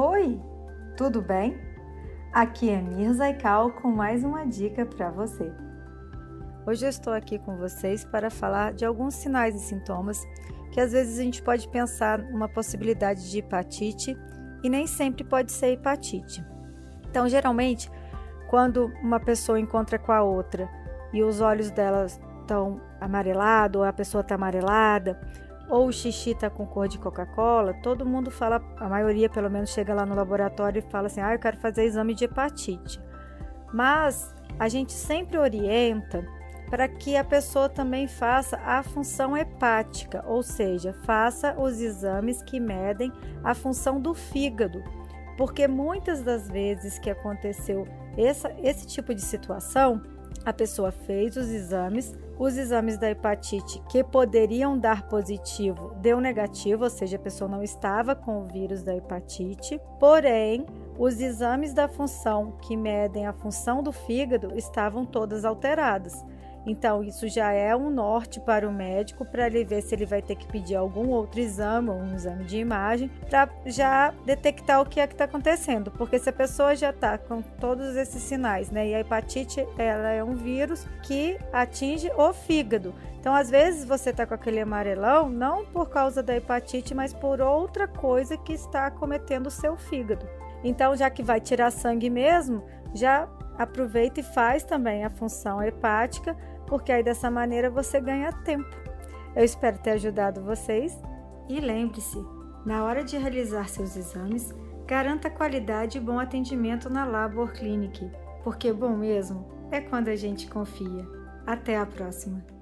Oi, tudo bem? Aqui é Mirza Ikal com mais uma dica para você. Hoje eu estou aqui com vocês para falar de alguns sinais e sintomas que às vezes a gente pode pensar numa possibilidade de hepatite e nem sempre pode ser hepatite. Então, geralmente, quando uma pessoa encontra com a outra e os olhos delas estão amarelados ou a pessoa está amarelada, ou o xixi está com cor de Coca-Cola, todo mundo fala, a maioria pelo menos chega lá no laboratório e fala assim: ah, eu quero fazer exame de hepatite. Mas a gente sempre orienta para que a pessoa também faça a função hepática, ou seja, faça os exames que medem a função do fígado, porque muitas das vezes que aconteceu essa, esse tipo de situação, a pessoa fez os exames, os exames da hepatite que poderiam dar positivo deu negativo, ou seja, a pessoa não estava com o vírus da hepatite, porém, os exames da função que medem a função do fígado estavam todas alteradas. Então, isso já é um norte para o médico para ele ver se ele vai ter que pedir algum outro exame, ou um exame de imagem, para já detectar o que é que está acontecendo. Porque se a pessoa já está com todos esses sinais, né? E a hepatite ela é um vírus que atinge o fígado. Então, às vezes, você está com aquele amarelão não por causa da hepatite, mas por outra coisa que está acometendo o seu fígado. Então, já que vai tirar sangue mesmo, já aproveita e faz também a função hepática porque aí dessa maneira você ganha tempo. Eu espero ter ajudado vocês e lembre-se, na hora de realizar seus exames, garanta qualidade e bom atendimento na Labor Clinic, porque bom mesmo é quando a gente confia. Até a próxima!